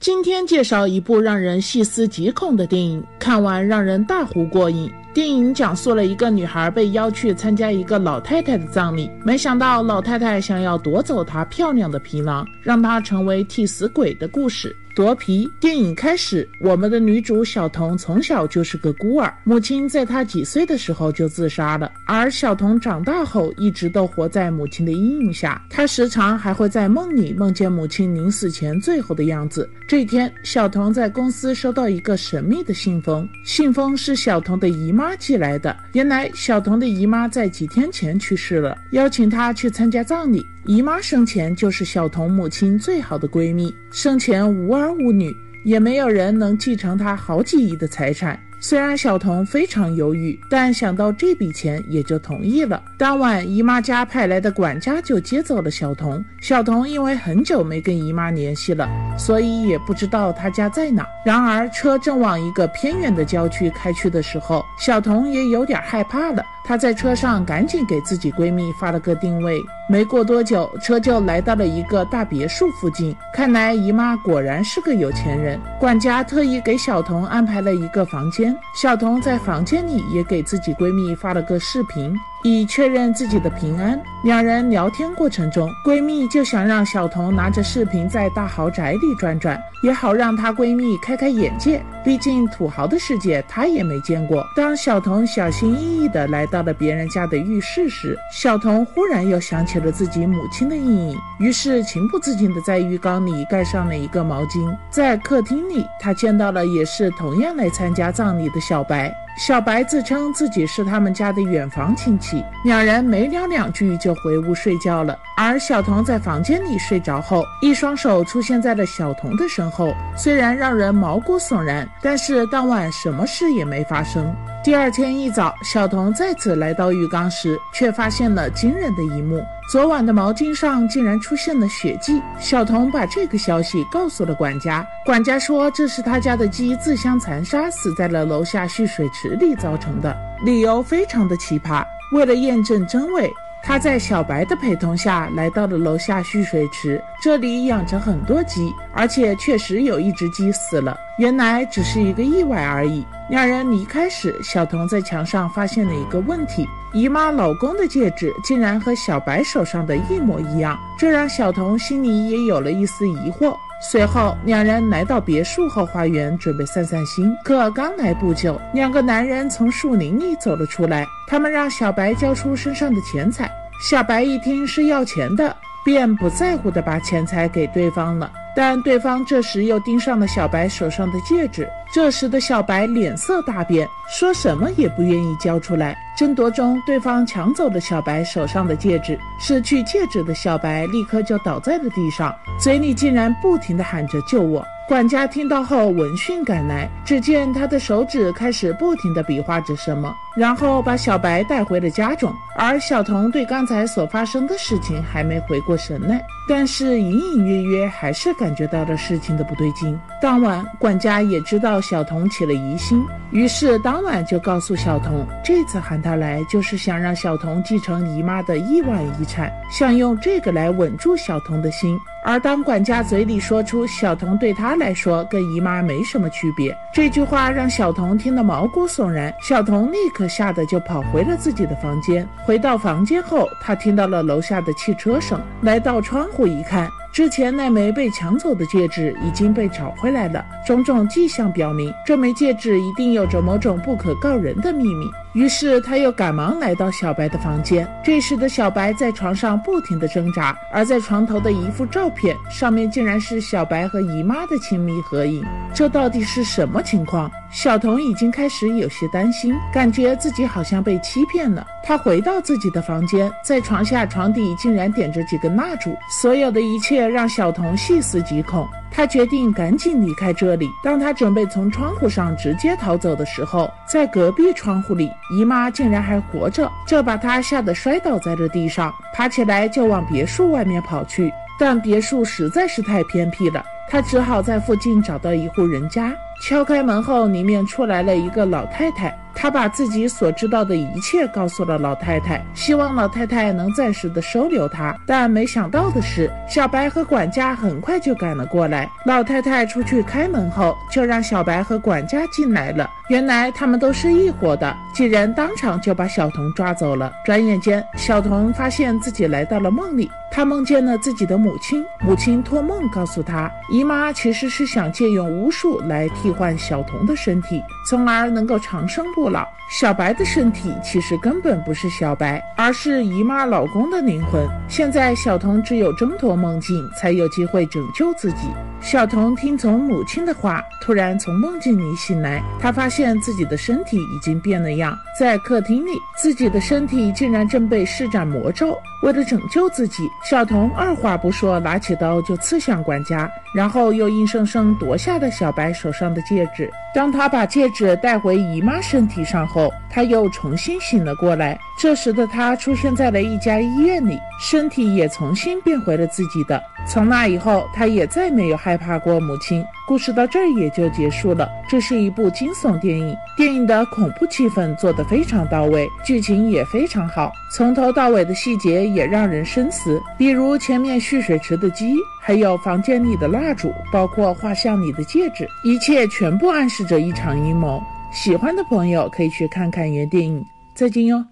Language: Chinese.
今天介绍一部让人细思极恐的电影，看完让人大呼过瘾。电影讲述了一个女孩被邀去参加一个老太太的葬礼，没想到老太太想要夺走她漂亮的皮囊，让她成为替死鬼的故事。夺皮。电影开始，我们的女主小童从小就是个孤儿，母亲在她几岁的时候就自杀了，而小童长大后一直都活在母亲的阴影下，她时常还会在梦里梦见母亲临死前最后的样子。这天，小童在公司收到一个神秘的信封，信封是小童的姨妈寄来的。原来，小童的姨妈在几天前去世了，邀请她去参加葬礼。姨妈生前就是小童母亲最好的闺蜜，生前无儿无女，也没有人能继承她好几亿的财产。虽然小童非常犹豫，但想到这笔钱也就同意了。当晚，姨妈家派来的管家就接走了小童。小童因为很久没跟姨妈联系了，所以也不知道她家在哪。然而，车正往一个偏远的郊区开去的时候，小童也有点害怕了。她在车上赶紧给自己闺蜜发了个定位。没过多久，车就来到了一个大别墅附近。看来姨妈果然是个有钱人。管家特意给小童安排了一个房间，小童在房间里也给自己闺蜜发了个视频。以确认自己的平安。两人聊天过程中，闺蜜就想让小童拿着视频在大豪宅里转转，也好让她闺蜜开开眼界。毕竟土豪的世界她也没见过。当小童小心翼翼地来到了别人家的浴室时，小童忽然又想起了自己母亲的阴影，于是情不自禁地在浴缸里盖上了一个毛巾。在客厅里，他见到了也是同样来参加葬礼的小白。小白自称自己是他们家的远房亲戚，两人没聊两句就回屋睡觉了。而小童在房间里睡着后，一双手出现在了小童的身后，虽然让人毛骨悚然，但是当晚什么事也没发生。第二天一早，小童再次来到浴缸时，却发现了惊人的一幕：昨晚的毛巾上竟然出现了血迹。小童把这个消息告诉了管家，管家说这是他家的鸡自相残杀，死在了楼下蓄水池里造成的，理由非常的奇葩。为了验证真伪。他在小白的陪同下来到了楼下蓄水池，这里养着很多鸡，而且确实有一只鸡死了。原来只是一个意外而已。两人离开时，小童在墙上发现了一个问题：姨妈老公的戒指竟然和小白手上的一模一样，这让小童心里也有了一丝疑惑。随后，两人来到别墅后花园，准备散散心。可刚来不久，两个男人从树林里走了出来，他们让小白交出身上的钱财。小白一听是要钱的，便不在乎的把钱财给对方了。但对方这时又盯上了小白手上的戒指。这时的小白脸色大变，说什么也不愿意交出来。争夺中，对方抢走了小白手上的戒指，失去戒指的小白立刻就倒在了地上，嘴里竟然不停的喊着“救我”。管家听到后闻讯赶来，只见他的手指开始不停地比划着什么，然后把小白带回了家中。而小童对刚才所发生的事情还没回过神来，但是隐隐约约还是感觉到了事情的不对劲。当晚，管家也知道小童起了疑心，于是当晚就告诉小童，这次喊他来就是想让小童继承姨妈的亿万遗产，想用这个来稳住小童的心。而当管家嘴里说出小童对他来说跟姨妈没什么区别这句话，让小童听得毛骨悚然。小童立刻吓得就跑回了自己的房间。回到房间后，他听到了楼下的汽车声，来到窗户一看。之前那枚被抢走的戒指已经被找回来了，种种迹象表明这枚戒指一定有着某种不可告人的秘密。于是他又赶忙来到小白的房间。这时的小白在床上不停地挣扎，而在床头的一幅照片上面竟然是小白和姨妈的亲密合影。这到底是什么情况？小童已经开始有些担心，感觉自己好像被欺骗了。他回到自己的房间，在床下、床底竟然点着几根蜡烛，所有的一切让小童细思极恐。他决定赶紧离开这里。当他准备从窗户上直接逃走的时候，在隔壁窗户里，姨妈竟然还活着，这把他吓得摔倒在了地上，爬起来就往别墅外面跑去。但别墅实在是太偏僻了，他只好在附近找到一户人家。敲开门后，里面出来了一个老太太。他把自己所知道的一切告诉了老太太，希望老太太能暂时的收留他。但没想到的是，小白和管家很快就赶了过来。老太太出去开门后，就让小白和管家进来了。原来他们都是一伙的，几人当场就把小童抓走了。转眼间，小童发现自己来到了梦里。他梦见了自己的母亲，母亲托梦告诉他，姨妈其实是想借用巫术来替替换小童的身体，从而能够长生不老。小白的身体其实根本不是小白，而是姨妈老公的灵魂。现在小童只有挣脱梦境，才有机会拯救自己。小童听从母亲的话，突然从梦境里醒来，他发现自己的身体已经变了样，在客厅里，自己的身体竟然正被施展魔咒。为了拯救自己，小童二话不说，拿起刀就刺向管家，然后又硬生生夺下了小白手上的戒指。当他把戒指带回姨妈身体上后，他又重新醒了过来。这时的他出现在了一家医院里，身体也重新变回了自己的。从那以后，他也再没有害怕过母亲。故事到这儿也就结束了。这是一部惊悚电影，电影的恐怖气氛做得非常到位，剧情也非常好，从头到尾的细节也让人深思。比如前面蓄水池的鸡，还有房间里的蜡烛，包括画像里的戒指，一切全部暗示着一场阴谋。喜欢的朋友可以去看看原电影。再见哟。